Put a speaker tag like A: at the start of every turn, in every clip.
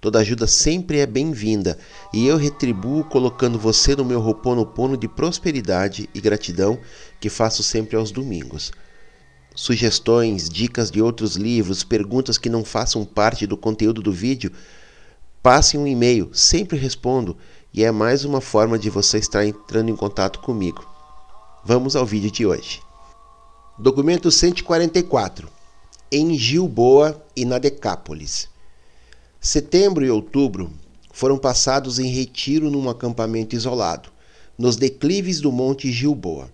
A: Toda ajuda sempre é bem-vinda e eu retribuo colocando você no meu roponopono de prosperidade e gratidão que faço sempre aos domingos. Sugestões, dicas de outros livros, perguntas que não façam parte do conteúdo do vídeo, passe um e-mail, sempre respondo e é mais uma forma de você estar entrando em contato comigo. Vamos ao vídeo de hoje. Documento 144 em Gilboa e na Decápolis. Setembro e outubro foram passados em retiro num acampamento isolado, nos declives do Monte Gilboa.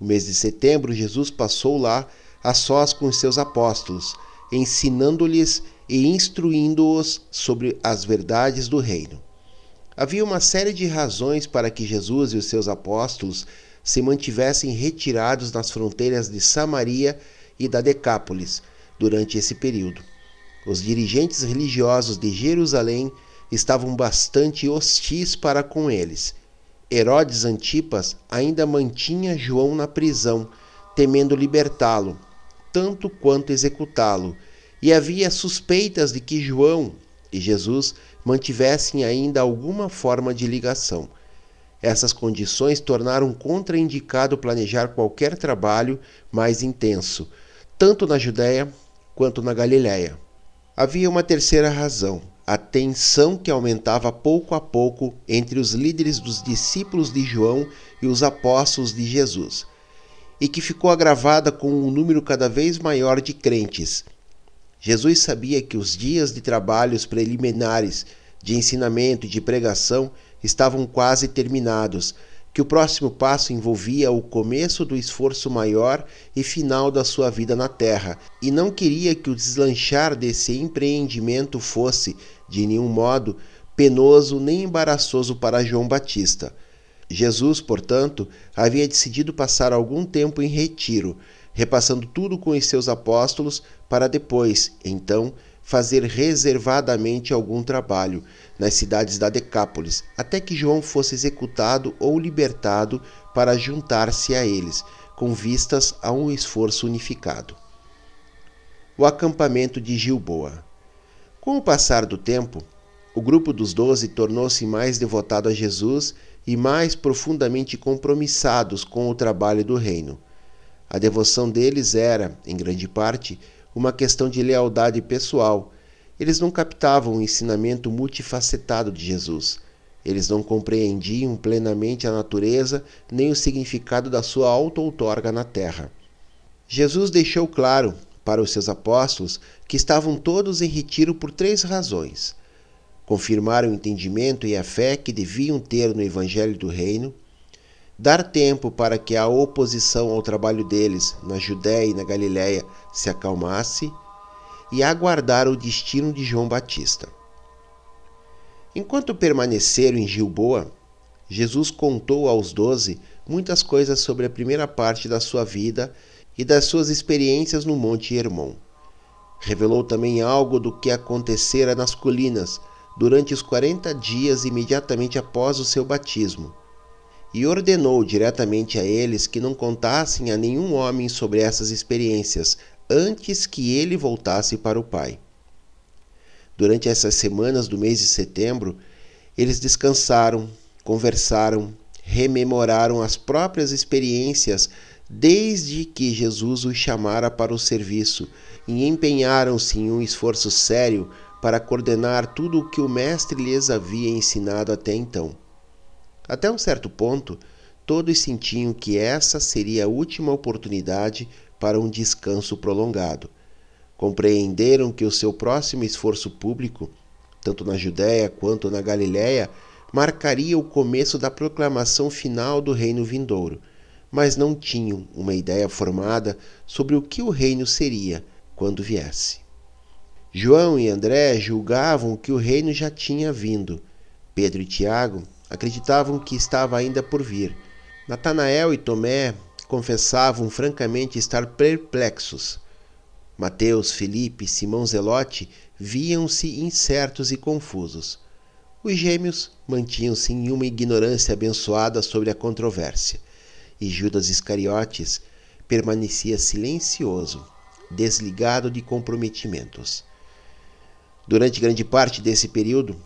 A: O mês de setembro, Jesus passou lá a sós com os seus apóstolos, ensinando-lhes e instruindo-os sobre as verdades do reino. Havia uma série de razões para que Jesus e os seus apóstolos se mantivessem retirados nas fronteiras de Samaria e da Decápolis durante esse período. Os dirigentes religiosos de Jerusalém estavam bastante hostis para com eles. Herodes Antipas ainda mantinha João na prisão, temendo libertá-lo, tanto quanto executá-lo, e havia suspeitas de que João e Jesus mantivessem ainda alguma forma de ligação. Essas condições tornaram contraindicado planejar qualquer trabalho mais intenso, tanto na Judéia quanto na Galiléia. Havia uma terceira razão: a tensão que aumentava pouco a pouco entre os líderes dos discípulos de João e os apóstolos de Jesus, e que ficou agravada com um número cada vez maior de crentes. Jesus sabia que os dias de trabalhos preliminares, de ensinamento e de pregação estavam quase terminados que o próximo passo envolvia o começo do esforço maior e final da sua vida na Terra, e não queria que o deslanchar desse empreendimento fosse, de nenhum modo, penoso nem embaraçoso para João Batista. Jesus, portanto, havia decidido passar algum tempo em retiro, repassando tudo com os seus apóstolos, para depois, então, fazer reservadamente algum trabalho nas cidades da Decápolis, até que João fosse executado ou libertado para juntar-se a eles, com vistas a um esforço unificado. O acampamento de Gilboa. Com o passar do tempo, o grupo dos doze tornou-se mais devotado a Jesus e mais profundamente compromissados com o trabalho do reino. A devoção deles era, em grande parte, uma questão de lealdade pessoal. Eles não captavam o ensinamento multifacetado de Jesus. Eles não compreendiam plenamente a natureza nem o significado da sua auto-outorga na terra. Jesus deixou claro para os seus apóstolos que estavam todos em retiro por três razões: confirmar o entendimento e a fé que deviam ter no Evangelho do Reino, dar tempo para que a oposição ao trabalho deles na Judéia e na Galiléia se acalmasse e aguardar o destino de João Batista. Enquanto permaneceram em Gilboa, Jesus contou aos doze muitas coisas sobre a primeira parte da sua vida e das suas experiências no Monte Hermon. Revelou também algo do que acontecera nas colinas durante os quarenta dias imediatamente após o seu batismo, e ordenou diretamente a eles que não contassem a nenhum homem sobre essas experiências antes que ele voltasse para o Pai. Durante essas semanas do mês de setembro, eles descansaram, conversaram, rememoraram as próprias experiências desde que Jesus os chamara para o serviço e empenharam-se em um esforço sério para coordenar tudo o que o Mestre lhes havia ensinado até então. Até um certo ponto, todos sentiam que essa seria a última oportunidade para um descanso prolongado. Compreenderam que o seu próximo esforço público, tanto na Judéia quanto na Galiléia, marcaria o começo da proclamação final do reino vindouro, mas não tinham uma ideia formada sobre o que o reino seria quando viesse. João e André julgavam que o reino já tinha vindo. Pedro e Tiago acreditavam que estava ainda por vir. Natanael e Tomé confessavam francamente estar perplexos. Mateus, Felipe, Simão Zelote viam-se incertos e confusos. Os gêmeos mantinham-se em uma ignorância abençoada sobre a controvérsia, e Judas Iscariotes permanecia silencioso, desligado de comprometimentos. Durante grande parte desse período,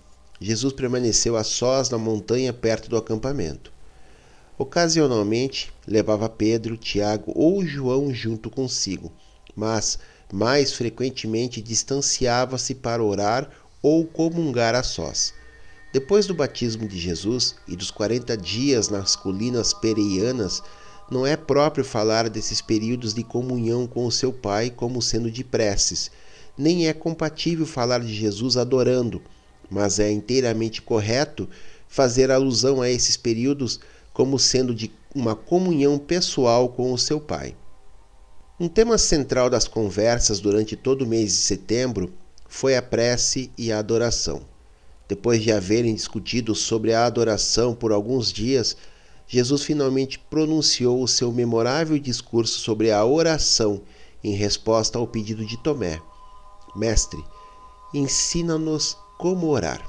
A: Jesus permaneceu a sós na montanha perto do acampamento. Ocasionalmente levava Pedro, Tiago ou João junto consigo, mas mais frequentemente distanciava-se para orar ou comungar a sós. Depois do batismo de Jesus e dos 40 dias nas colinas pereianas, não é próprio falar desses períodos de comunhão com o seu Pai como sendo de preces, nem é compatível falar de Jesus adorando, mas é inteiramente correto fazer alusão a esses períodos como sendo de uma comunhão pessoal com o seu Pai. Um tema central das conversas durante todo o mês de setembro foi a prece e a adoração. Depois de haverem discutido sobre a adoração por alguns dias, Jesus finalmente pronunciou o seu memorável discurso sobre a oração em resposta ao pedido de Tomé. Mestre, ensina-nos como orar.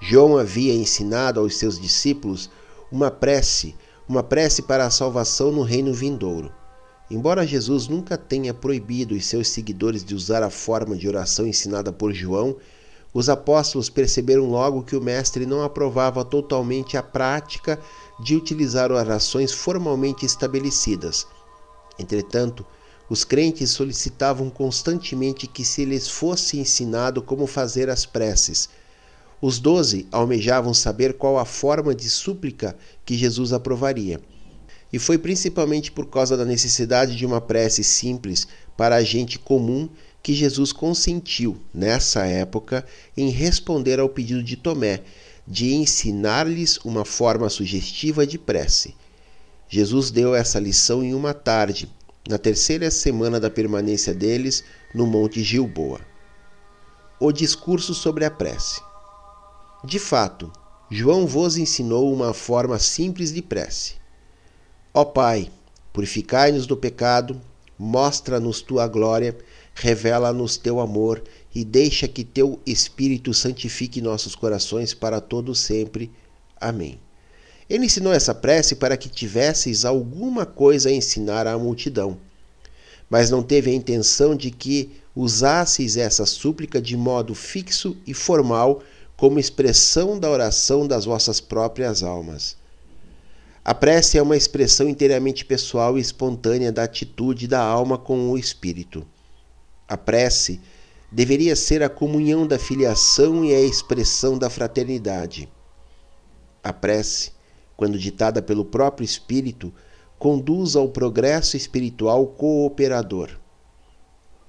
A: João havia ensinado aos seus discípulos uma prece, uma prece para a salvação no reino vindouro. Embora Jesus nunca tenha proibido os seus seguidores de usar a forma de oração ensinada por João, os apóstolos perceberam logo que o Mestre não aprovava totalmente a prática de utilizar orações formalmente estabelecidas. Entretanto, os crentes solicitavam constantemente que se lhes fosse ensinado como fazer as preces os doze almejavam saber qual a forma de súplica que Jesus aprovaria. E foi principalmente por causa da necessidade de uma prece simples para a gente comum que Jesus consentiu, nessa época, em responder ao pedido de Tomé de ensinar-lhes uma forma sugestiva de prece. Jesus deu essa lição em uma tarde, na terceira semana da permanência deles no Monte Gilboa. O discurso sobre a prece. De fato, João vos ensinou uma forma simples de prece. Ó Pai, purificai-nos do pecado, mostra-nos tua glória, revela-nos teu amor e deixa que teu Espírito santifique nossos corações para todo sempre. Amém. Ele ensinou essa prece para que tivesseis alguma coisa a ensinar à multidão, mas não teve a intenção de que usasseis essa súplica de modo fixo e formal como expressão da oração das vossas próprias almas. A prece é uma expressão inteiramente pessoal e espontânea da atitude da alma com o espírito. A prece deveria ser a comunhão da filiação e a expressão da fraternidade. A prece, quando ditada pelo próprio espírito, conduz ao progresso espiritual cooperador.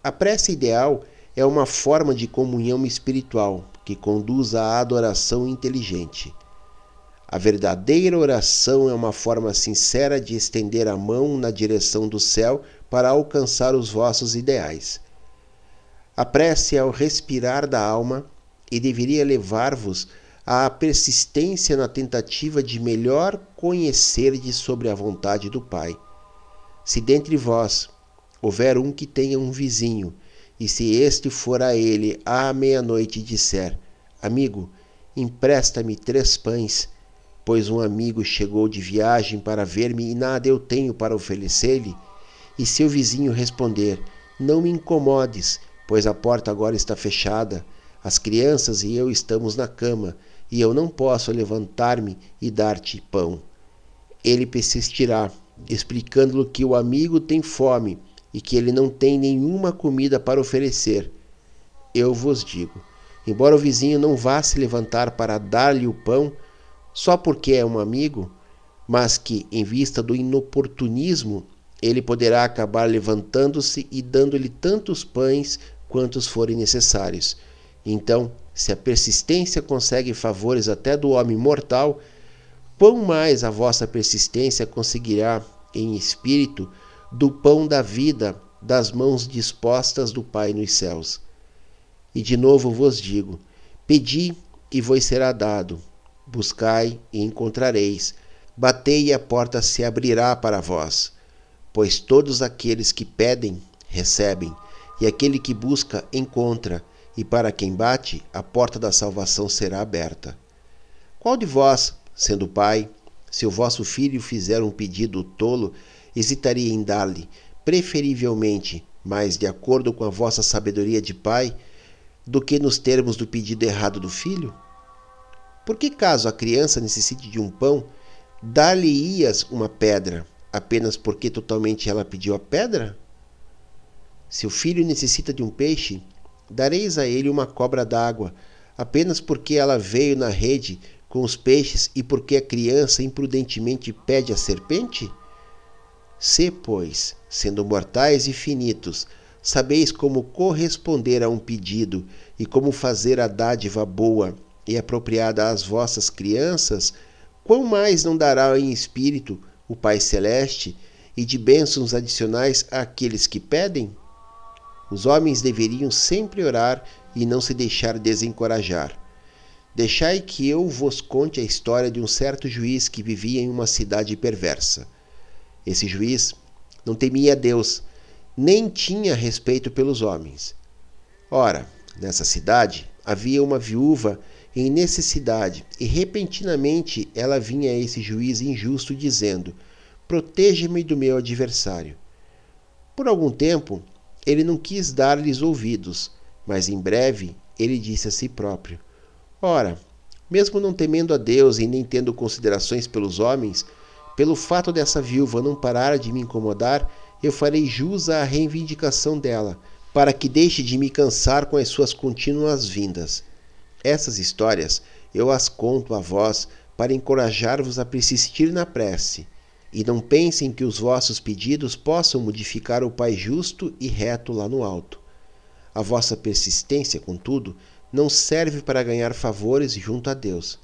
A: A prece ideal é uma forma de comunhão espiritual, que conduz à adoração inteligente. A verdadeira oração é uma forma sincera de estender a mão na direção do céu para alcançar os vossos ideais. A prece é o respirar da alma e deveria levar-vos à persistência na tentativa de melhor conhecerdes sobre a vontade do Pai. Se dentre vós houver um que tenha um vizinho, e se este for a ele à meia-noite e disser: Amigo, empresta-me três pães, pois um amigo chegou de viagem para ver-me e nada eu tenho para oferecer-lhe, e seu vizinho responder: Não me incomodes, pois a porta agora está fechada, as crianças e eu estamos na cama, e eu não posso levantar-me e dar-te pão. Ele persistirá, explicando-lhe que o amigo tem fome e que ele não tem nenhuma comida para oferecer. Eu vos digo: embora o vizinho não vá se levantar para dar-lhe o pão, só porque é um amigo, mas que, em vista do inoportunismo, ele poderá acabar levantando-se e dando-lhe tantos pães quantos forem necessários. Então, se a persistência consegue favores até do homem mortal, quão mais a vossa persistência conseguirá, em espírito, do pão da vida das mãos dispostas do Pai nos céus. E de novo vos digo: pedi e vos será dado, buscai e encontrareis, batei e a porta se abrirá para vós. Pois todos aqueles que pedem, recebem, e aquele que busca, encontra, e para quem bate, a porta da salvação será aberta. Qual de vós, sendo pai, se o vosso filho fizer um pedido tolo, hesitaria em dar-lhe, preferivelmente, mas de acordo com a vossa sabedoria de pai, do que nos termos do pedido errado do filho? Por que caso a criança necessite de um pão, dar-lhe-ias uma pedra, apenas porque totalmente ela pediu a pedra? Se o filho necessita de um peixe, dareis a ele uma cobra d'água, apenas porque ela veio na rede com os peixes e porque a criança imprudentemente pede a serpente? Se, pois, sendo mortais e finitos, sabeis como corresponder a um pedido e como fazer a dádiva boa e apropriada às vossas crianças, quão mais não dará em espírito o Pai Celeste e de bênçãos adicionais àqueles que pedem? Os homens deveriam sempre orar e não se deixar desencorajar. Deixai que eu vos conte a história de um certo juiz que vivia em uma cidade perversa. Esse juiz não temia Deus, nem tinha respeito pelos homens. Ora, nessa cidade havia uma viúva em necessidade, e repentinamente ela vinha a esse juiz injusto dizendo: Proteja-me do meu adversário. Por algum tempo, ele não quis dar-lhes ouvidos, mas em breve ele disse a si próprio: Ora, mesmo não temendo a Deus e nem tendo considerações pelos homens, pelo fato dessa viúva não parar de me incomodar, eu farei jus à reivindicação dela, para que deixe de me cansar com as suas contínuas vindas. Essas histórias eu as conto a vós para encorajar-vos a persistir na prece. E não pensem que os vossos pedidos possam modificar o Pai justo e reto lá no alto. A vossa persistência, contudo, não serve para ganhar favores junto a Deus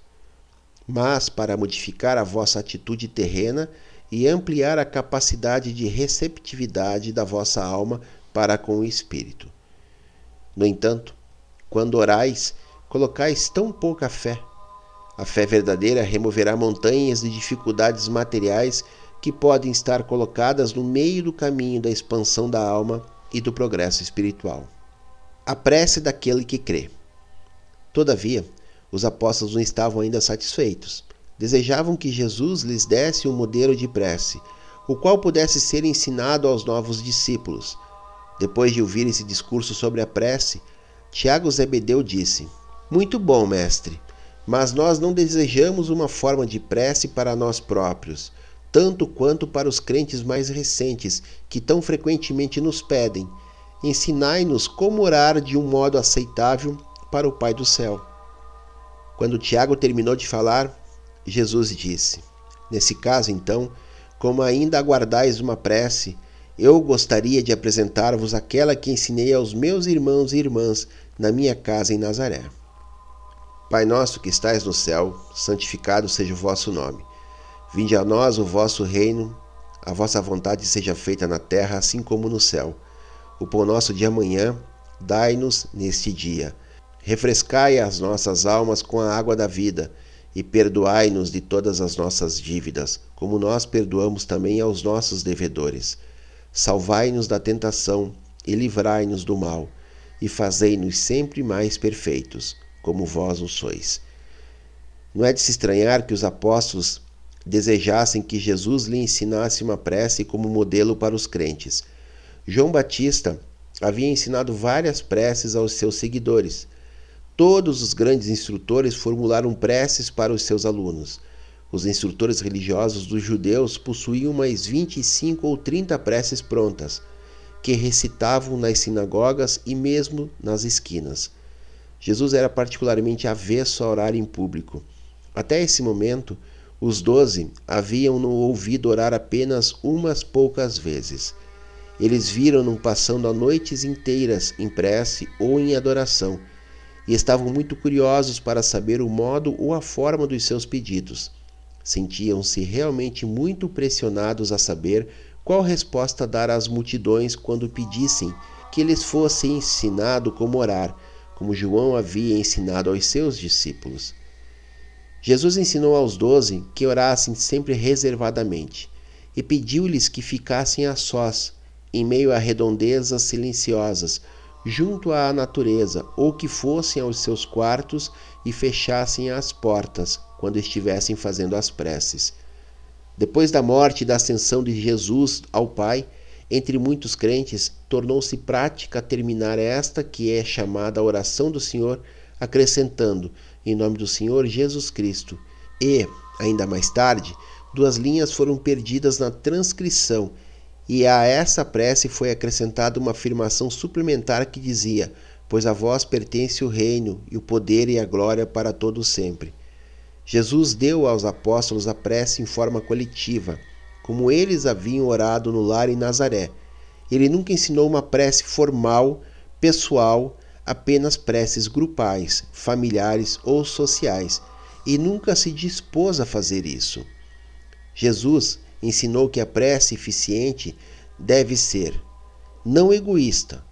A: mas para modificar a vossa atitude terrena e ampliar a capacidade de receptividade da vossa alma para com o Espírito. No entanto, quando orais, colocais tão pouca fé. A fé verdadeira removerá montanhas de dificuldades materiais que podem estar colocadas no meio do caminho da expansão da alma e do progresso espiritual. A prece daquele que crê. Todavia, os apóstolos não estavam ainda satisfeitos. Desejavam que Jesus lhes desse um modelo de prece, o qual pudesse ser ensinado aos novos discípulos. Depois de ouvir esse discurso sobre a prece, Tiago Zebedeu disse: Muito bom, mestre, mas nós não desejamos uma forma de prece para nós próprios, tanto quanto para os crentes mais recentes, que tão frequentemente nos pedem: ensinai-nos como orar de um modo aceitável para o Pai do céu. Quando Tiago terminou de falar, Jesus disse: Nesse caso, então, como ainda aguardais uma prece, eu gostaria de apresentar-vos aquela que ensinei aos meus irmãos e irmãs na minha casa em Nazaré. Pai nosso que estais no céu, santificado seja o vosso nome. Vinde a nós o vosso reino, a vossa vontade seja feita na terra assim como no céu. O pão nosso de amanhã, dai-nos neste dia. Refrescai as nossas almas com a água da vida e perdoai-nos de todas as nossas dívidas, como nós perdoamos também aos nossos devedores. Salvai-nos da tentação e livrai-nos do mal, e fazei-nos sempre mais perfeitos, como vós o sois. Não é de se estranhar que os apóstolos desejassem que Jesus lhe ensinasse uma prece como modelo para os crentes. João Batista havia ensinado várias preces aos seus seguidores. Todos os grandes instrutores formularam preces para os seus alunos. Os instrutores religiosos dos judeus possuíam mais 25 ou 30 preces prontas, que recitavam nas sinagogas e mesmo nas esquinas. Jesus era particularmente avesso a orar em público. Até esse momento, os doze haviam-no ouvido orar apenas umas poucas vezes. Eles viram-no passando noites inteiras em prece ou em adoração e estavam muito curiosos para saber o modo ou a forma dos seus pedidos. Sentiam-se realmente muito pressionados a saber qual resposta dar às multidões quando pedissem que lhes fosse ensinado como orar, como João havia ensinado aos seus discípulos. Jesus ensinou aos doze que orassem sempre reservadamente e pediu-lhes que ficassem a sós, em meio a redondezas silenciosas, junto à natureza, ou que fossem aos seus quartos e fechassem as portas quando estivessem fazendo as preces. Depois da morte e da ascensão de Jesus ao Pai, entre muitos crentes, tornou-se prática terminar esta que é chamada a oração do Senhor, acrescentando, em nome do Senhor Jesus Cristo. E, ainda mais tarde, duas linhas foram perdidas na transcrição e a essa prece foi acrescentada uma afirmação suplementar que dizia: Pois a vós pertence o reino e o poder e a glória para todo sempre. Jesus deu aos apóstolos a prece em forma coletiva, como eles haviam orado no lar em Nazaré. Ele nunca ensinou uma prece formal, pessoal, apenas preces grupais, familiares ou sociais, e nunca se dispôs a fazer isso. Jesus ensinou que a prece eficiente deve ser não egoísta,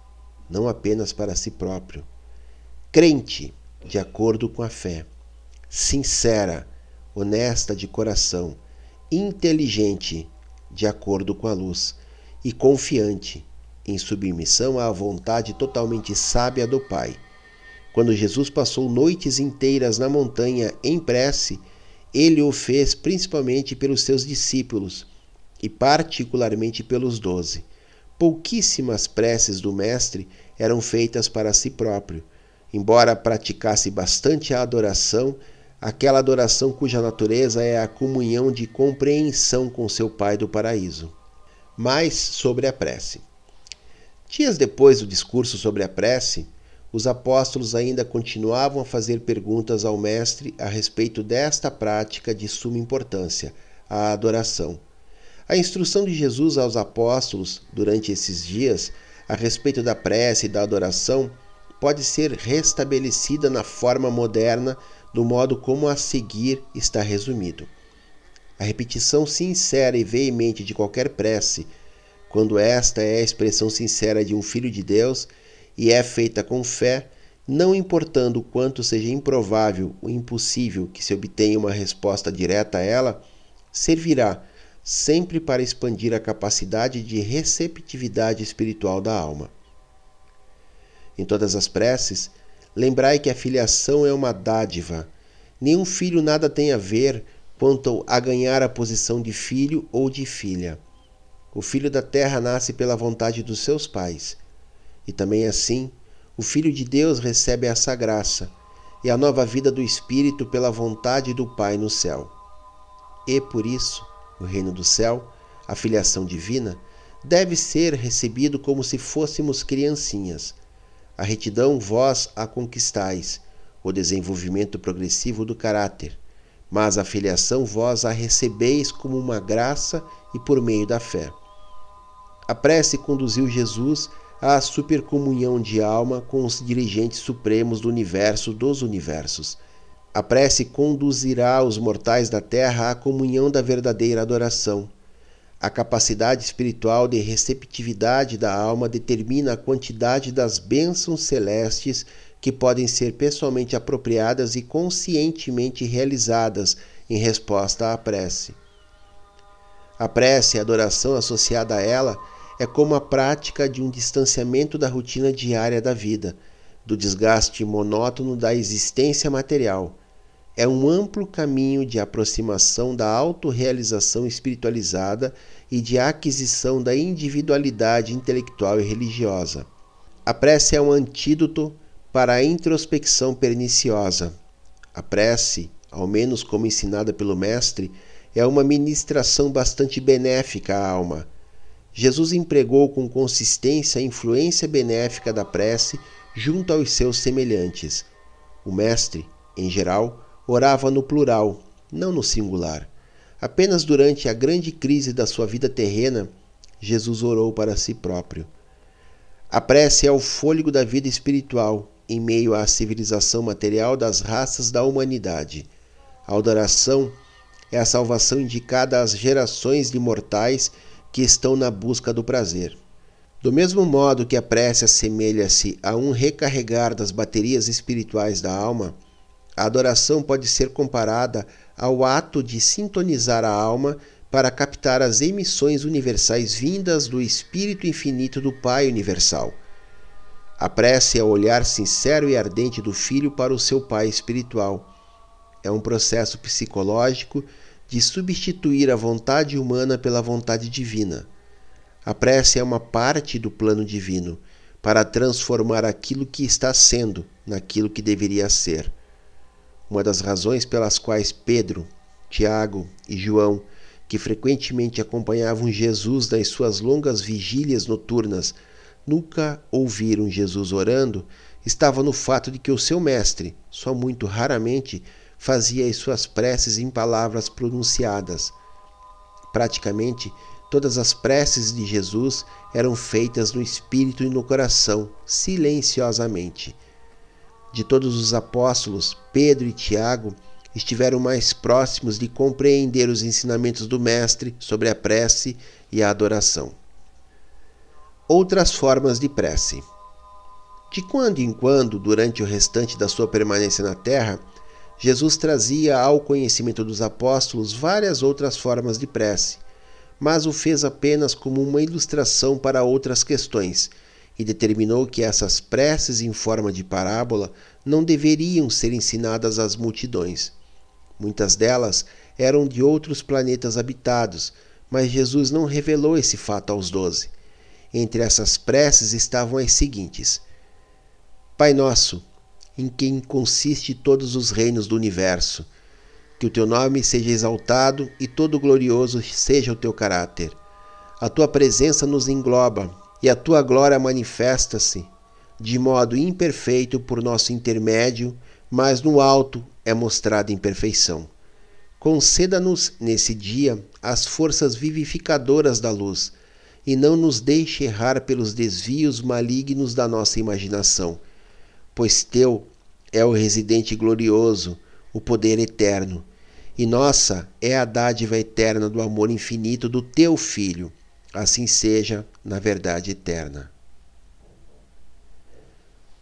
A: não apenas para si próprio, crente, de acordo com a fé, sincera, honesta de coração, inteligente, de acordo com a luz, e confiante, em submissão à vontade totalmente sábia do Pai. Quando Jesus passou noites inteiras na montanha em prece, ele o fez principalmente pelos seus discípulos e particularmente pelos doze. Pouquíssimas preces do Mestre eram feitas para si próprio, embora praticasse bastante a adoração, aquela adoração cuja natureza é a comunhão de compreensão com seu Pai do paraíso. Mais sobre a prece. Dias depois do discurso sobre a prece, os apóstolos ainda continuavam a fazer perguntas ao Mestre a respeito desta prática de suma importância, a adoração. A instrução de Jesus aos apóstolos durante esses dias a respeito da prece e da adoração pode ser restabelecida na forma moderna do modo como a seguir está resumido. A repetição sincera e veemente de qualquer prece, quando esta é a expressão sincera de um filho de Deus, e é feita com fé, não importando o quanto seja improvável ou impossível que se obtenha uma resposta direta a ela, servirá sempre para expandir a capacidade de receptividade espiritual da alma. Em todas as preces, lembrai que a filiação é uma dádiva. Nenhum filho nada tem a ver quanto a ganhar a posição de filho ou de filha. O filho da terra nasce pela vontade dos seus pais e também assim, o Filho de Deus recebe essa graça e a nova vida do Espírito pela vontade do Pai no céu. E por isso, o reino do céu, a filiação divina, deve ser recebido como se fôssemos criancinhas. A retidão vós a conquistais, o desenvolvimento progressivo do caráter, mas a filiação vós a recebeis como uma graça e por meio da fé. A prece conduziu Jesus a supercomunhão de alma com os dirigentes supremos do universo dos universos. A prece conduzirá os mortais da terra à comunhão da verdadeira adoração. A capacidade espiritual de receptividade da alma determina a quantidade das bênçãos celestes que podem ser pessoalmente apropriadas e conscientemente realizadas em resposta à prece. A prece e a adoração associada a ela é como a prática de um distanciamento da rotina diária da vida, do desgaste monótono da existência material é um amplo caminho de aproximação da autorrealização espiritualizada e de aquisição da individualidade intelectual e religiosa. A prece é um antídoto para a introspecção perniciosa. A prece, ao menos como ensinada pelo Mestre, é uma ministração bastante benéfica à alma. Jesus empregou com consistência a influência benéfica da prece junto aos seus semelhantes. O Mestre, em geral, orava no plural, não no singular. Apenas durante a grande crise da sua vida terrena, Jesus orou para si próprio. A prece é o fôlego da vida espiritual em meio à civilização material das raças da humanidade. A adoração é a salvação indicada às gerações de mortais que estão na busca do prazer. Do mesmo modo que a prece assemelha-se a um recarregar das baterias espirituais da alma, a adoração pode ser comparada ao ato de sintonizar a alma para captar as emissões universais vindas do Espírito Infinito do Pai Universal. A prece é o olhar sincero e ardente do filho para o seu pai espiritual. É um processo psicológico de substituir a vontade humana pela vontade divina. A prece é uma parte do plano divino para transformar aquilo que está sendo naquilo que deveria ser. Uma das razões pelas quais Pedro, Tiago e João, que frequentemente acompanhavam Jesus nas suas longas vigílias noturnas, nunca ouviram Jesus orando, estava no fato de que o seu mestre, só muito raramente, fazia as suas preces em palavras pronunciadas. Praticamente todas as preces de Jesus eram feitas no espírito e no coração, silenciosamente. De todos os apóstolos, Pedro e Tiago estiveram mais próximos de compreender os ensinamentos do Mestre sobre a prece e a adoração. Outras formas de prece. De quando em quando, durante o restante da sua permanência na terra, Jesus trazia ao conhecimento dos apóstolos várias outras formas de prece, mas o fez apenas como uma ilustração para outras questões e determinou que essas preces em forma de parábola não deveriam ser ensinadas às multidões. Muitas delas eram de outros planetas habitados, mas Jesus não revelou esse fato aos doze. Entre essas preces estavam as seguintes: Pai nosso, em quem consiste todos os reinos do universo, que o teu nome seja exaltado e todo glorioso seja o teu caráter. A tua presença nos engloba e a tua glória manifesta-se de modo imperfeito por nosso intermédio, mas no alto é mostrada em perfeição. Conceda-nos nesse dia as forças vivificadoras da luz, e não nos deixe errar pelos desvios malignos da nossa imaginação, pois teu é o residente glorioso, o poder eterno, e nossa é a dádiva eterna do amor infinito do teu Filho assim seja na verdade eterna.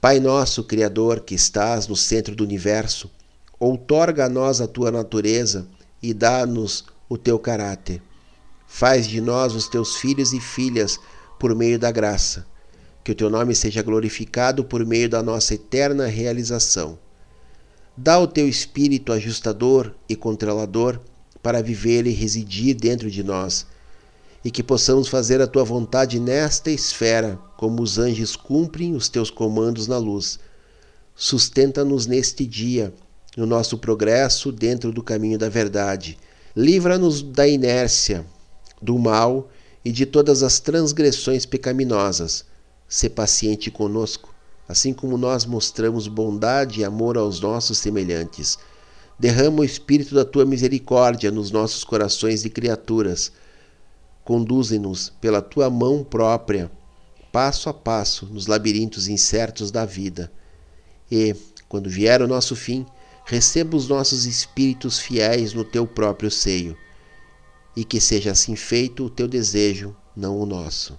A: Pai nosso Criador, que estás no centro do universo, outorga a nós a tua natureza e dá-nos o teu caráter. Faz de nós os teus filhos e filhas por meio da graça. Que o teu nome seja glorificado por meio da nossa eterna realização. Dá o teu espírito ajustador e controlador para viver e residir dentro de nós e que possamos fazer a tua vontade nesta esfera, como os anjos cumprem os teus comandos na luz. Sustenta-nos neste dia, no nosso progresso dentro do caminho da verdade. Livra-nos da inércia, do mal e de todas as transgressões pecaminosas. Sê paciente conosco, assim como nós mostramos bondade e amor aos nossos semelhantes. Derrama o espírito da tua misericórdia nos nossos corações de criaturas Conduzem-nos pela tua mão própria, passo a passo, nos labirintos incertos da vida. E, quando vier o nosso fim, receba os nossos espíritos fiéis no teu próprio seio, e que seja assim feito o teu desejo, não o nosso.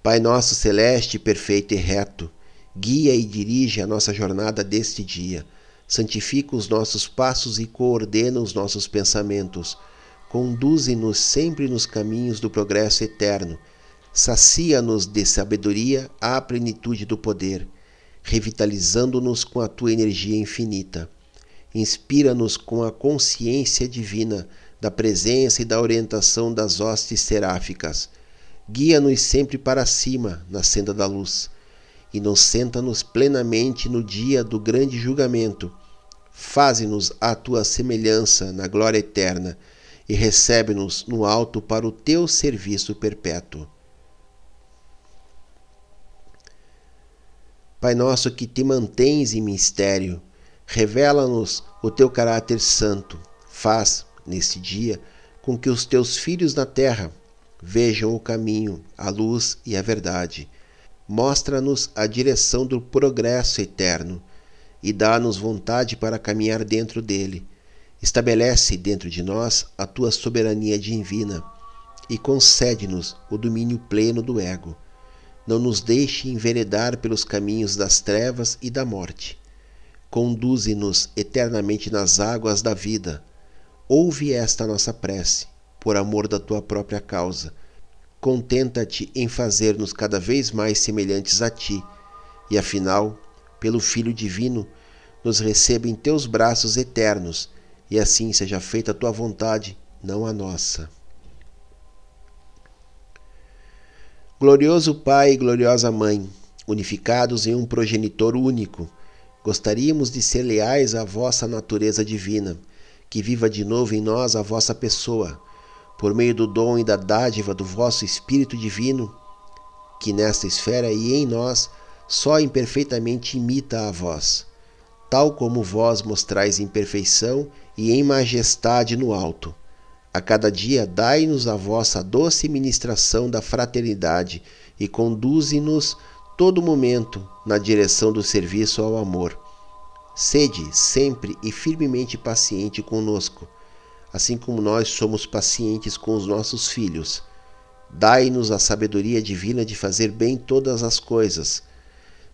A: Pai nosso celeste, perfeito e reto, guia e dirige a nossa jornada deste dia. Santifica os nossos passos e coordena os nossos pensamentos. Conduze-nos sempre nos caminhos do progresso eterno. Sacia-nos de sabedoria à plenitude do poder, revitalizando-nos com a tua energia infinita. Inspira-nos com a consciência divina da presença e da orientação das hostes seráficas Guia-nos sempre para cima, na senda da luz, nos senta-nos plenamente no dia do grande julgamento. Faze-nos a tua semelhança na glória eterna e recebe-nos no alto para o teu serviço perpétuo. Pai nosso que te mantens em mistério, revela-nos o teu caráter santo. Faz, neste dia, com que os teus filhos na terra vejam o caminho, a luz e a verdade. Mostra-nos a direção do progresso eterno e dá-nos vontade para caminhar dentro dele. Estabelece dentro de nós a tua soberania divina e concede-nos o domínio pleno do ego. Não nos deixe enveredar pelos caminhos das trevas e da morte. Conduze-nos eternamente nas águas da vida. Ouve esta nossa prece por amor da tua própria causa. Contenta-te em fazer-nos cada vez mais semelhantes a ti, e afinal, pelo Filho Divino, nos receba em teus braços eternos, e assim seja feita a tua vontade, não a nossa. Glorioso Pai e gloriosa Mãe, unificados em um progenitor único, gostaríamos de ser leais à vossa natureza divina, que viva de novo em nós a vossa pessoa por meio do dom e da dádiva do vosso Espírito Divino, que nesta esfera e em nós só imperfeitamente imita a vós, tal como vós mostrais em perfeição e em majestade no alto. A cada dia dai-nos a vossa doce ministração da fraternidade e conduze-nos todo momento na direção do serviço ao amor. Sede sempre e firmemente paciente conosco assim como nós somos pacientes com os nossos filhos. Dai-nos a sabedoria divina de fazer bem todas as coisas.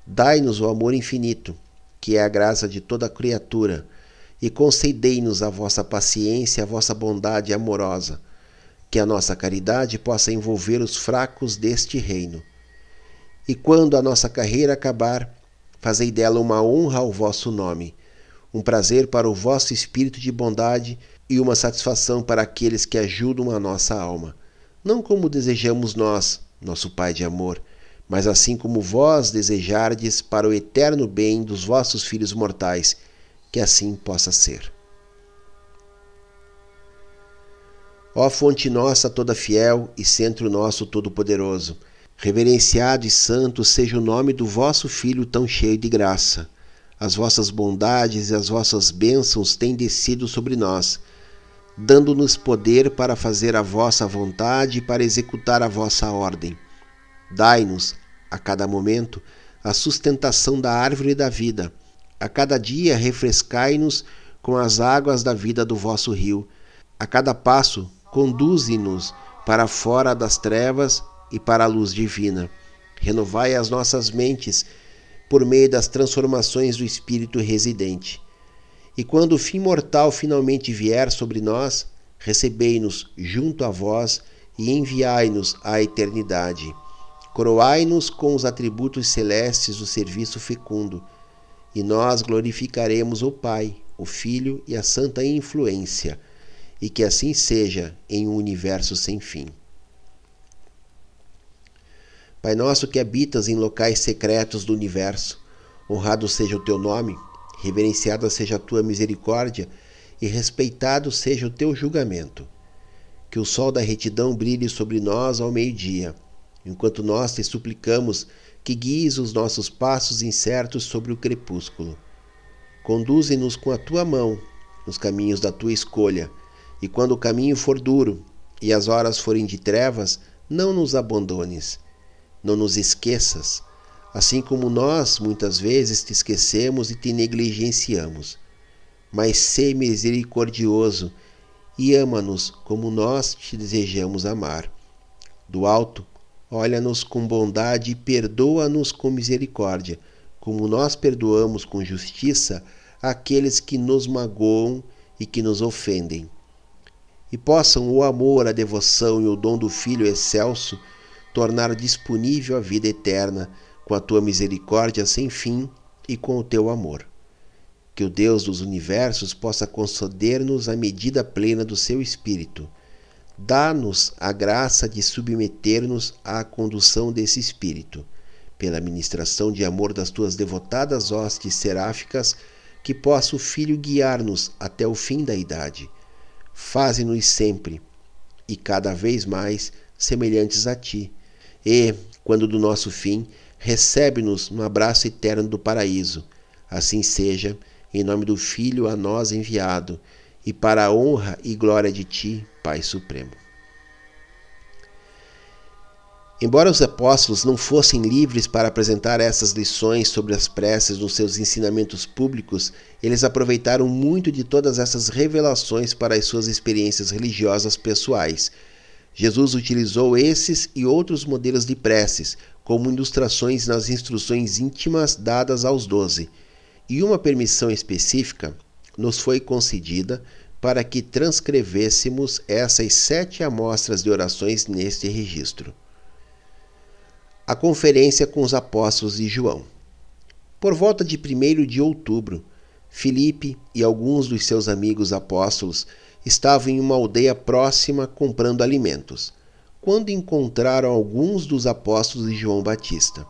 A: Dai-nos o amor infinito, que é a graça de toda criatura, e concedei-nos a vossa paciência, a vossa bondade amorosa, que a nossa caridade possa envolver os fracos deste reino. E quando a nossa carreira acabar, fazei dela uma honra ao vosso nome, um prazer para o vosso espírito de bondade e uma satisfação para aqueles que ajudam a nossa alma, não como desejamos nós, nosso Pai de amor, mas assim como vós desejardes para o eterno bem dos vossos filhos mortais, que assim possa ser. Ó fonte nossa toda fiel e centro nosso todo-poderoso, reverenciado e santo seja o nome do vosso Filho tão cheio de graça. As vossas bondades e as vossas bênçãos têm descido sobre nós dando-nos poder para fazer a vossa vontade e para executar a vossa ordem. Dai-nos, a cada momento, a sustentação da árvore da vida. A cada dia refrescai-nos com as águas da vida do vosso rio. A cada passo, conduze-nos para fora das trevas e para a luz divina. Renovai as nossas mentes por meio das transformações do Espírito residente. E quando o fim mortal finalmente vier sobre nós, recebei-nos junto a vós e enviai-nos à eternidade. Coroai-nos com os atributos celestes do serviço fecundo, e nós glorificaremos o Pai, o Filho e a Santa Influência, e que assim seja em um universo sem fim. Pai nosso que habitas em locais secretos do universo, honrado seja o teu nome reverenciada seja a tua misericórdia e respeitado seja o teu julgamento. Que o sol da retidão brilhe sobre nós ao meio-dia, enquanto nós te suplicamos que guies os nossos passos incertos sobre o crepúsculo. Conduze-nos com a tua mão nos caminhos da tua escolha, e quando o caminho for duro e as horas forem de trevas, não nos abandones. Não nos esqueças assim como nós muitas vezes te esquecemos e te negligenciamos. Mas sê misericordioso e ama-nos como nós te desejamos amar. Do alto, olha-nos com bondade e perdoa-nos com misericórdia, como nós perdoamos com justiça aqueles que nos magoam e que nos ofendem. E possam o amor, a devoção e o dom do Filho excelso tornar disponível a vida eterna com a tua misericórdia sem fim e com o teu amor. Que o Deus dos universos possa conceder-nos a medida plena do seu Espírito. Dá-nos a graça de submeter-nos à condução desse Espírito, pela ministração de amor das tuas devotadas hostes seráficas que possa o Filho guiar-nos até o fim da idade. Faze-nos sempre e cada vez mais semelhantes a Ti. E, quando do nosso fim, recebe-nos no abraço eterno do paraíso. Assim seja, em nome do Filho a nós enviado, e para a honra e glória de Ti, Pai Supremo. Embora os apóstolos não fossem livres para apresentar essas lições sobre as preces nos seus ensinamentos públicos, eles aproveitaram muito de todas essas revelações para as suas experiências religiosas pessoais. Jesus utilizou esses e outros modelos de preces como ilustrações nas instruções íntimas dadas aos doze, e uma permissão específica nos foi concedida para que transcrevêssemos essas sete amostras de orações neste registro. A conferência com os apóstolos de João. Por volta de 1 de outubro, Filipe e alguns dos seus amigos apóstolos estavam em uma aldeia próxima comprando alimentos, quando encontraram alguns dos apóstolos de João Batista.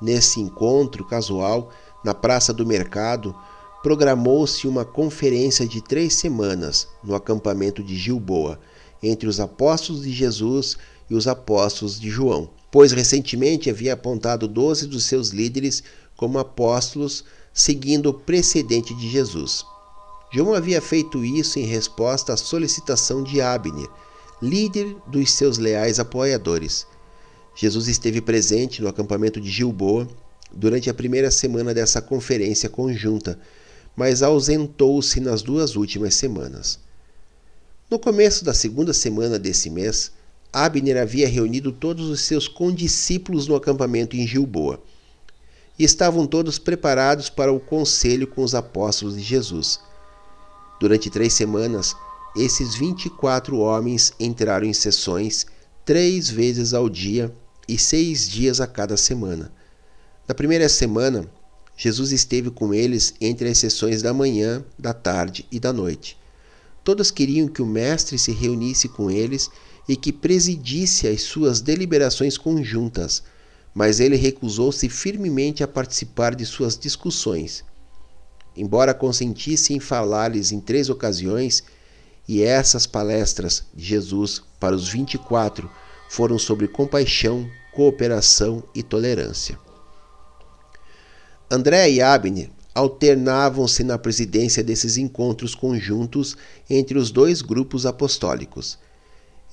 A: Nesse encontro casual, na praça do mercado, programou-se uma conferência de três semanas no acampamento de Gilboa, entre os apóstolos de Jesus e os apóstolos de João pois recentemente havia apontado doze dos seus líderes como apóstolos, seguindo o precedente de Jesus. João havia feito isso em resposta à solicitação de Abner, líder dos seus leais apoiadores. Jesus esteve presente no acampamento de Gilboa durante a primeira semana dessa conferência conjunta, mas ausentou-se nas duas últimas semanas. No começo da segunda semana desse mês, Abner havia reunido todos os seus condiscípulos no acampamento em Gilboa. E estavam todos preparados para o conselho com os apóstolos de Jesus. Durante três semanas, esses 24 homens entraram em sessões três vezes ao dia e seis dias a cada semana. Na primeira semana, Jesus esteve com eles entre as sessões da manhã, da tarde e da noite. Todos queriam que o Mestre se reunisse com eles e que presidisse as suas deliberações conjuntas, mas ele recusou-se firmemente a participar de suas discussões. Embora consentisse em falar-lhes em três ocasiões, e essas palestras de Jesus para os 24 foram sobre compaixão, cooperação e tolerância. André e Abner alternavam-se na presidência desses encontros conjuntos entre os dois grupos apostólicos.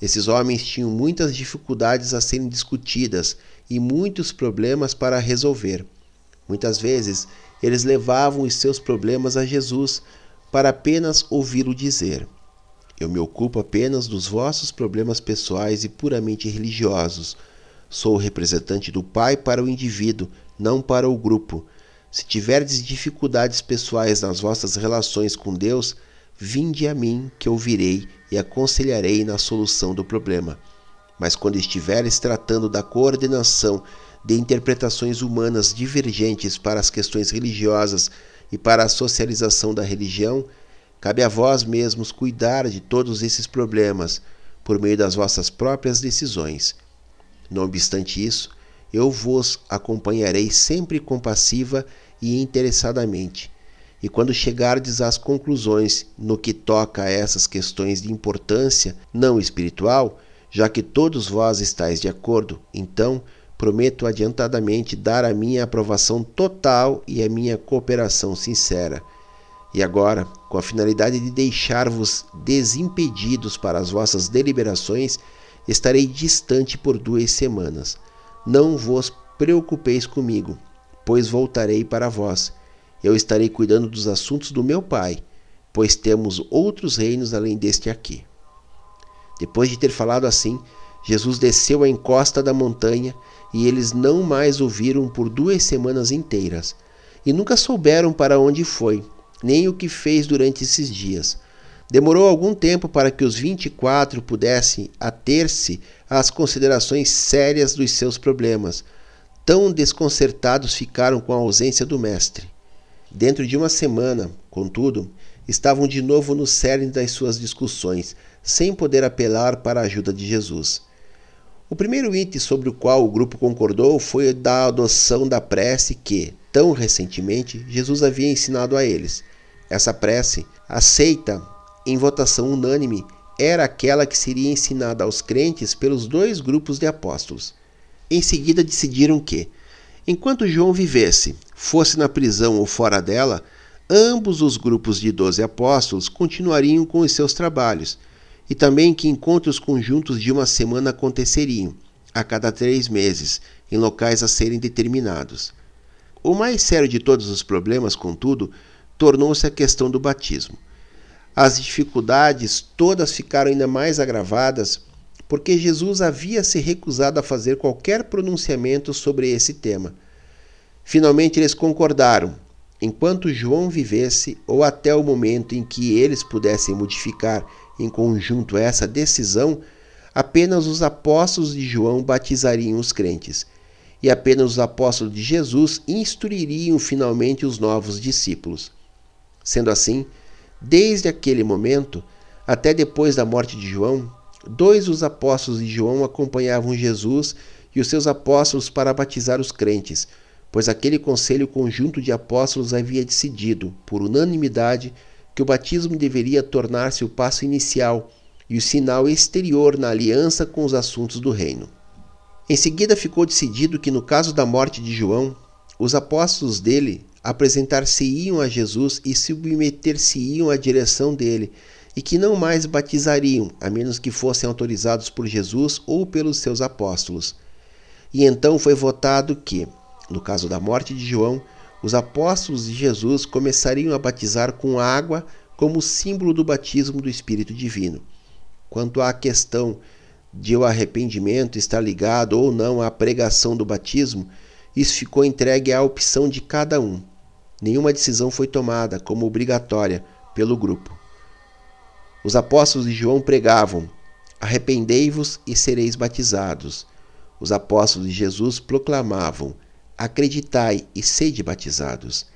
A: Esses homens tinham muitas dificuldades a serem discutidas e muitos problemas para resolver. Muitas vezes, eles levavam os seus problemas a Jesus para apenas ouvi-lo dizer: Eu me ocupo apenas dos vossos problemas pessoais e puramente religiosos. Sou o representante do Pai para o indivíduo, não para o grupo. Se tiverdes dificuldades pessoais nas vossas relações com Deus, Vinde a mim, que ouvirei e aconselharei na solução do problema. Mas quando estiveres tratando da coordenação de interpretações humanas divergentes para as questões religiosas e para a socialização da religião, cabe a vós mesmos cuidar de todos esses problemas por meio das vossas próprias decisões. Não obstante isso, eu vos acompanharei sempre compassiva e interessadamente e quando chegardes às conclusões no que toca a essas questões de importância não espiritual, já que todos vós estáis de acordo, então prometo adiantadamente dar a minha aprovação total e a minha cooperação sincera. E agora, com a finalidade de deixar-vos desimpedidos para as vossas deliberações, estarei distante por duas semanas. Não vos preocupeis comigo, pois voltarei para vós. Eu estarei cuidando dos assuntos do meu Pai, pois temos outros reinos além deste aqui. Depois de ter falado assim, Jesus desceu a encosta da montanha e eles não mais o viram por duas semanas inteiras, e nunca souberam para onde foi, nem o que fez durante esses dias. Demorou algum tempo para que os vinte e quatro pudessem ater-se às considerações sérias dos seus problemas. Tão desconcertados ficaram com a ausência do Mestre. Dentro de uma semana, contudo, estavam de novo no cerne das suas discussões, sem poder apelar para a ajuda de Jesus. O primeiro item sobre o qual o grupo concordou foi da adoção da prece que, tão recentemente, Jesus havia ensinado a eles. Essa prece, aceita em votação unânime, era aquela que seria ensinada aos crentes pelos dois grupos de apóstolos. Em seguida, decidiram que, enquanto João vivesse, fosse na prisão ou fora dela, ambos os grupos de doze apóstolos continuariam com os seus trabalhos, e também que encontros conjuntos de uma semana aconteceriam, a cada três meses, em locais a serem determinados. O mais sério de todos os problemas, contudo, tornou-se a questão do batismo. As dificuldades todas ficaram ainda mais agravadas porque Jesus havia se recusado a fazer qualquer pronunciamento sobre esse tema. Finalmente eles concordaram, enquanto João vivesse ou até o momento em que eles pudessem modificar em conjunto essa decisão, apenas os apóstolos de João batizariam os crentes, e apenas os apóstolos de Jesus instruiriam finalmente os novos discípulos. Sendo assim, desde aquele momento até depois da morte de João, dois dos apóstolos de João acompanhavam Jesus e os seus apóstolos para batizar os crentes, pois aquele conselho conjunto de apóstolos havia decidido, por unanimidade, que o batismo deveria tornar-se o passo inicial e o sinal exterior na aliança com os assuntos do reino. Em seguida, ficou decidido que, no caso da morte de João, os apóstolos dele apresentar-se-iam a Jesus e submeter-se-iam à direção dele, e que não mais batizariam, a menos que fossem autorizados por Jesus ou pelos seus apóstolos. E então foi votado que, no caso da morte de João, os apóstolos de Jesus começariam a batizar com água como símbolo do batismo do Espírito Divino. Quanto à questão de o arrependimento estar ligado ou não à pregação do batismo, isso ficou entregue à opção de cada um. Nenhuma decisão foi tomada como obrigatória pelo grupo. Os apóstolos de João pregavam: Arrependei-vos e sereis batizados. Os apóstolos de Jesus proclamavam: acreditai e sede batizados.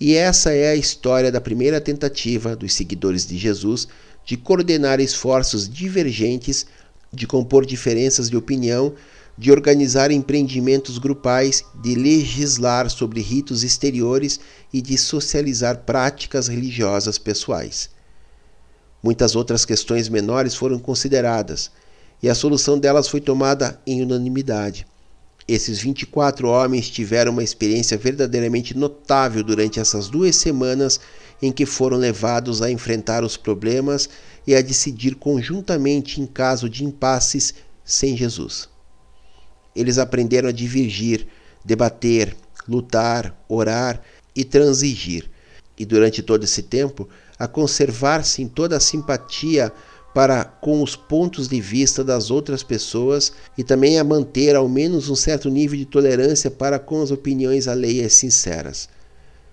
A: E essa é a história da primeira tentativa dos seguidores de Jesus de coordenar esforços divergentes, de compor diferenças de opinião, de organizar empreendimentos grupais, de legislar sobre ritos exteriores e de socializar práticas religiosas pessoais. Muitas outras questões menores foram consideradas, e a solução delas foi tomada em unanimidade. Esses 24 homens tiveram uma experiência verdadeiramente notável durante essas duas semanas em que foram levados a enfrentar os problemas e a decidir conjuntamente em caso de impasses sem Jesus. Eles aprenderam a divergir, debater, lutar, orar e transigir, e durante todo esse tempo a conservar-se em toda a simpatia para com os pontos de vista das outras pessoas e também a manter ao menos um certo nível de tolerância para com as opiniões alheias sinceras.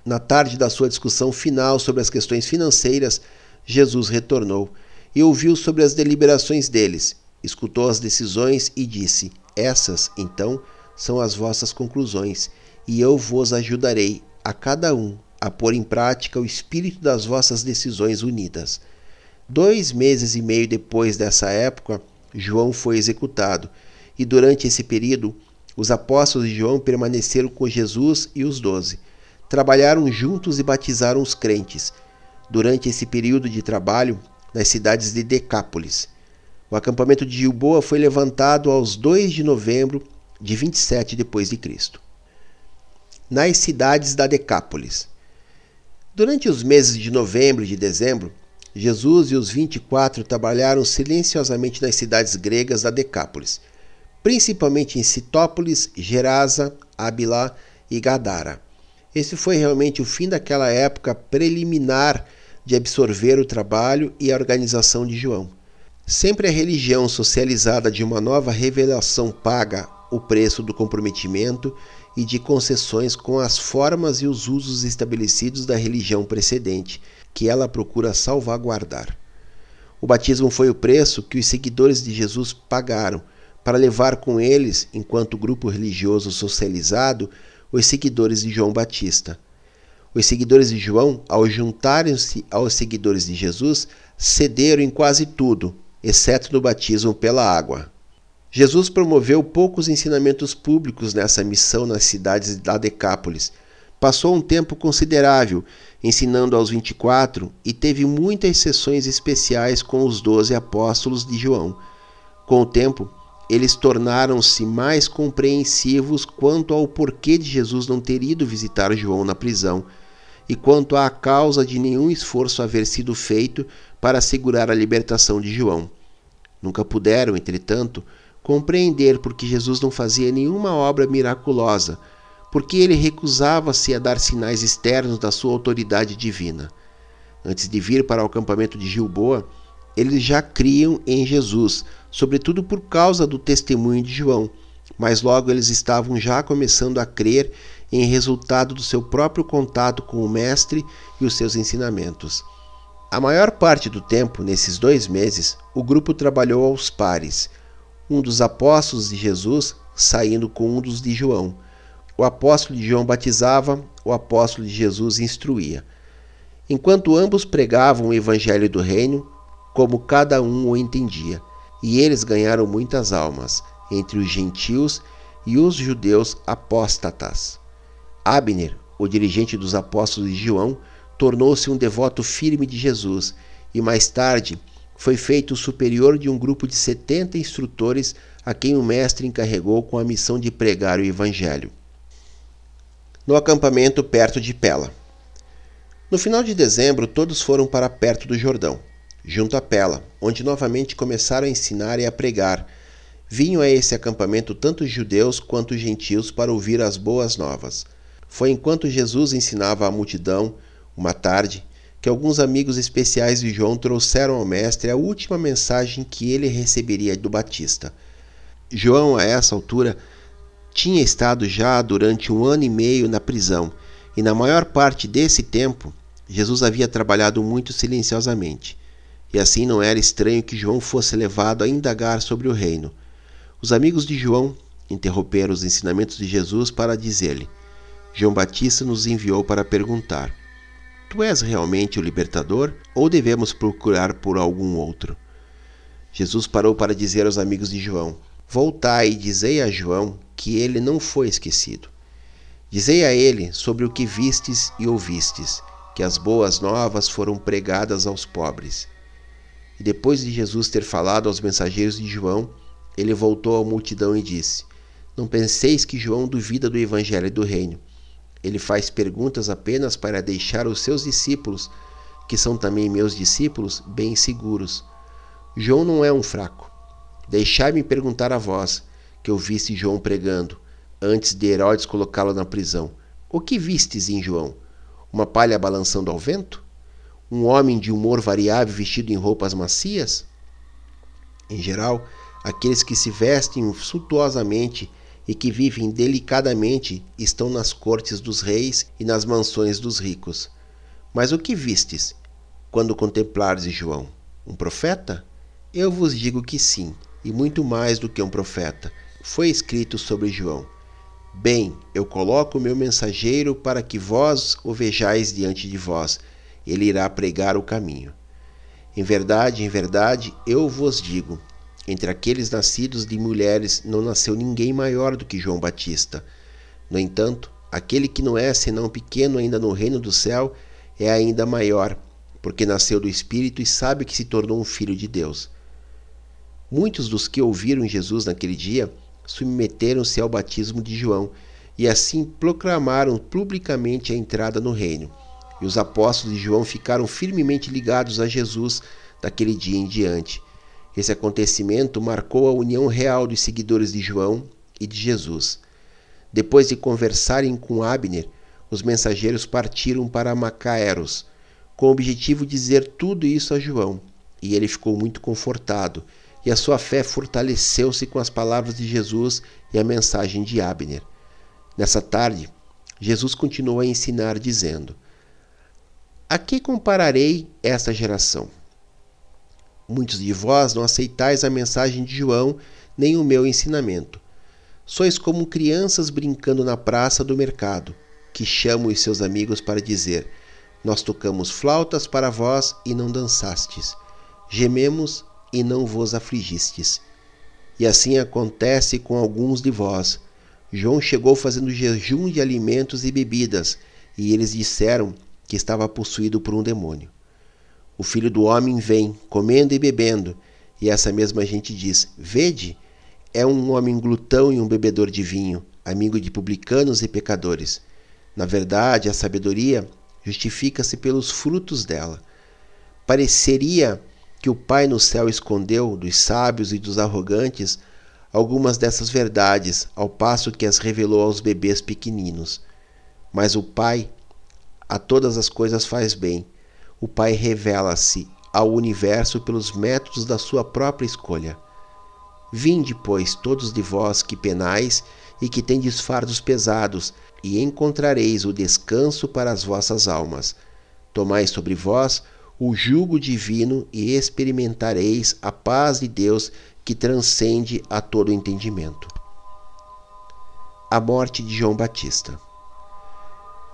A: Na tarde da sua discussão final sobre as questões financeiras, Jesus retornou e ouviu sobre as deliberações deles, escutou as decisões e disse: Essas, então, são as vossas conclusões, e eu vos ajudarei, a cada um, a pôr em prática o espírito das vossas decisões unidas. Dois meses e meio depois dessa época, João foi executado, e durante esse período, os apóstolos de João permaneceram com Jesus e os doze. Trabalharam juntos e batizaram os crentes. Durante esse período de trabalho, nas cidades de Decápolis. O acampamento de Gilboa foi levantado aos 2 de novembro de 27 depois de Cristo. Nas cidades da Decápolis. Durante os meses de novembro e de dezembro, Jesus e os 24 trabalharam silenciosamente nas cidades gregas da Decápolis. principalmente em Citópolis, Gerasa, Abilá e Gadara. Esse foi realmente o fim daquela época preliminar de absorver o trabalho e a organização de João. Sempre a religião socializada de uma nova revelação paga o preço do comprometimento e de concessões com as formas e os usos estabelecidos da religião precedente, que ela procura salvaguardar. O batismo foi o preço que os seguidores de Jesus pagaram para levar com eles, enquanto grupo religioso socializado, os seguidores de João Batista. Os seguidores de João, ao juntarem-se aos seguidores de Jesus, cederam em quase tudo, exceto no batismo pela água. Jesus promoveu poucos ensinamentos públicos nessa missão nas cidades da Decápolis. Passou um tempo considerável ensinando aos 24 e teve muitas sessões especiais com os doze apóstolos de João. Com o tempo, eles tornaram-se mais compreensivos quanto ao porquê de Jesus não ter ido visitar João na prisão e quanto à causa de nenhum esforço haver sido feito para assegurar a libertação de João. Nunca puderam, entretanto, compreender por que Jesus não fazia nenhuma obra miraculosa, porque ele recusava-se a dar sinais externos da sua autoridade divina. Antes de vir para o acampamento de Gilboa, eles já criam em Jesus, sobretudo por causa do testemunho de João, mas logo eles estavam já começando a crer em resultado do seu próprio contato com o Mestre e os seus ensinamentos. A maior parte do tempo, nesses dois meses, o grupo trabalhou aos pares, um dos apóstolos de Jesus saindo com um dos de João. O apóstolo de João batizava, o apóstolo de Jesus instruía. Enquanto ambos pregavam o evangelho do reino, como cada um o entendia, e eles ganharam muitas almas entre os gentios e os judeus apóstatas. Abner, o dirigente dos apóstolos de João, tornou-se um devoto firme de Jesus e mais tarde foi feito superior de um grupo de 70 instrutores a quem o mestre encarregou com a missão de pregar o evangelho. No acampamento perto de Pela. No final de dezembro, todos foram para perto do Jordão, junto a Pela, onde novamente começaram a ensinar e a pregar. Vinham a esse acampamento tanto judeus quanto gentios para ouvir as boas novas. Foi enquanto Jesus ensinava a multidão, uma tarde, que alguns amigos especiais de João trouxeram ao mestre a última mensagem que ele receberia do Batista. João, a essa altura, tinha estado já durante um ano e meio na prisão, e na maior parte desse tempo, Jesus havia trabalhado muito silenciosamente. E assim não era estranho que João fosse levado a indagar sobre o reino. Os amigos de João interromperam os ensinamentos de Jesus para dizer-lhe: João Batista nos enviou para perguntar: Tu és realmente o libertador ou devemos procurar por algum outro? Jesus parou para dizer aos amigos de João: Voltai e dizei a João que ele não foi esquecido. Dizei a ele sobre o que vistes e ouvistes, que as boas novas foram pregadas aos pobres. E depois de Jesus ter falado aos mensageiros de João, ele voltou à multidão e disse: Não penseis que João duvida do evangelho do reino ele faz perguntas apenas para deixar os seus discípulos, que são também meus discípulos, bem seguros. João não é um fraco. Deixai-me perguntar a vós, que ouviste João pregando, antes de Herodes colocá-lo na prisão. O que vistes em João? Uma palha balançando ao vento? Um homem de humor variável vestido em roupas macias? Em geral, aqueles que se vestem suntuosamente e que vivem delicadamente estão nas cortes dos reis e nas mansões dos ricos. Mas o que vistes quando contemplares João? Um profeta? Eu vos digo que sim, e muito mais do que um profeta. Foi escrito sobre João. Bem, eu coloco o meu mensageiro para que vós o vejais diante de vós. Ele irá pregar o caminho. Em verdade, em verdade, eu vos digo: entre aqueles nascidos de mulheres não nasceu ninguém maior do que João Batista. No entanto, aquele que não é senão pequeno ainda no reino do céu é ainda maior, porque nasceu do Espírito e sabe que se tornou um filho de Deus. Muitos dos que ouviram Jesus naquele dia submeteram-se ao batismo de João e assim proclamaram publicamente a entrada no reino. E os apóstolos de João ficaram firmemente ligados a Jesus daquele dia em diante Esse acontecimento marcou a união real dos seguidores de João e de Jesus. Depois de conversarem com Abner, os mensageiros partiram para Macaeros, com o objetivo de dizer tudo isso a João, e ele ficou muito confortado, e a sua fé fortaleceu-se com as palavras de Jesus e a mensagem de Abner. Nessa tarde, Jesus continuou a ensinar, dizendo: A que compararei esta geração? Muitos de vós não aceitais a mensagem de João, nem o meu ensinamento. Sois como crianças brincando na praça do mercado, que chamam os seus amigos para dizer: Nós tocamos flautas para vós e não dançastes, gememos e não vos afligistes. E assim acontece com alguns de vós. João chegou fazendo jejum de alimentos e bebidas, e eles disseram que estava possuído por um demônio. O filho do homem vem, comendo e bebendo, e essa mesma gente diz: Vede, é um homem glutão e um bebedor de vinho, amigo de publicanos e pecadores. Na verdade, a sabedoria justifica-se pelos frutos dela. Pareceria que o Pai no céu escondeu dos sábios e dos arrogantes algumas dessas verdades, ao passo que as revelou aos bebês pequeninos. Mas o Pai a todas as coisas faz bem. O Pai revela-se ao universo pelos métodos da sua própria escolha. Vinde, pois, todos de vós que penais e que tendes fardos pesados, e encontrareis o descanso para as vossas almas. Tomai sobre vós o jugo divino e experimentareis a paz de Deus que transcende a todo entendimento. A morte de João Batista.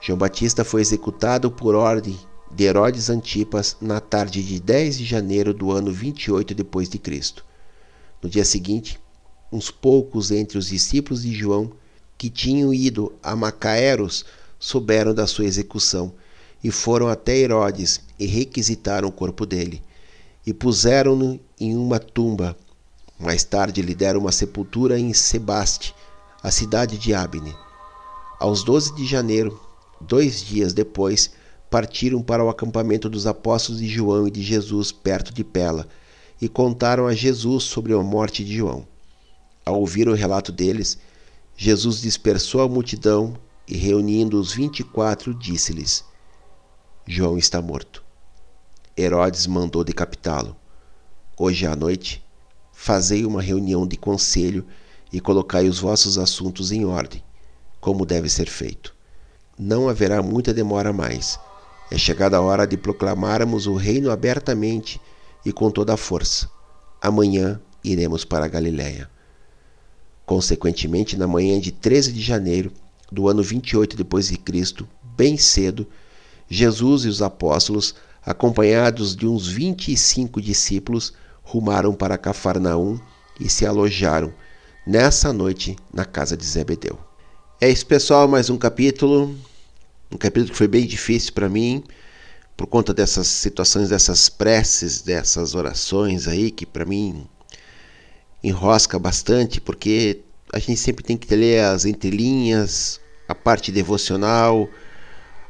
A: João Batista foi executado por ordem de Herodes Antipas na tarde de 10 de janeiro do ano 28 depois de Cristo. No dia seguinte, uns poucos entre os discípulos de João que tinham ido a Macaeros souberam da sua execução e foram até Herodes e requisitaram o corpo dele e puseram-no em uma tumba. Mais tarde lhe deram uma sepultura em Sebaste, a cidade de Abne. Aos 12 de janeiro, dois dias depois, partiram para o acampamento dos apóstolos de João e de Jesus, perto de Pela, e contaram a Jesus sobre a morte de João. Ao ouvir o relato deles, Jesus dispersou a multidão e, reunindo os vinte e quatro, disse-lhes: João está morto. Herodes mandou decapitá-lo. Hoje à noite, fazei uma reunião de conselho e colocai os vossos assuntos em ordem, como deve ser feito. Não haverá muita demora mais. É chegada a hora de proclamarmos o reino abertamente e com toda a força. Amanhã iremos para a Galiléia. Consequentemente, na manhã de 13 de janeiro do ano 28 depois de Cristo, bem cedo, Jesus e os apóstolos, acompanhados de uns 25 discípulos, rumaram para Cafarnaum e se alojaram nessa noite na casa de Zebedeu. É isso, pessoal, mais um capítulo, um capítulo que foi bem difícil para mim, por conta dessas situações, dessas preces, dessas orações aí que para mim enrosca bastante, porque a gente sempre tem que ler as entrelinhas, a parte devocional,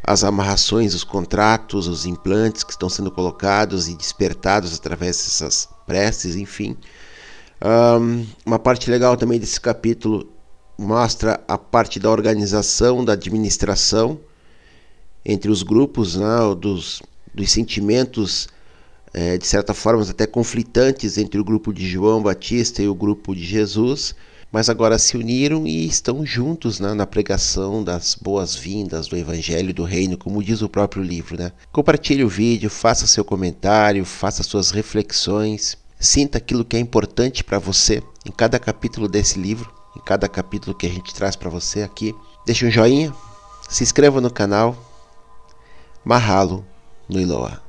A: as amarrações, os contratos, os implantes que estão sendo colocados e despertados através dessas preces, enfim. Um, uma parte legal também desse capítulo mostra a parte da organização, da administração entre os grupos, né, dos, dos sentimentos é, de certa forma até conflitantes entre o grupo de João Batista e o grupo de Jesus, mas agora se uniram e estão juntos né, na pregação das boas-vindas do Evangelho do Reino, como diz o próprio livro. Né? Compartilhe o vídeo, faça seu comentário, faça suas reflexões, sinta aquilo que é importante para você em cada capítulo desse livro, em cada capítulo que a gente traz para você aqui. Deixe um joinha, se inscreva no canal, Mahalo no Iloa.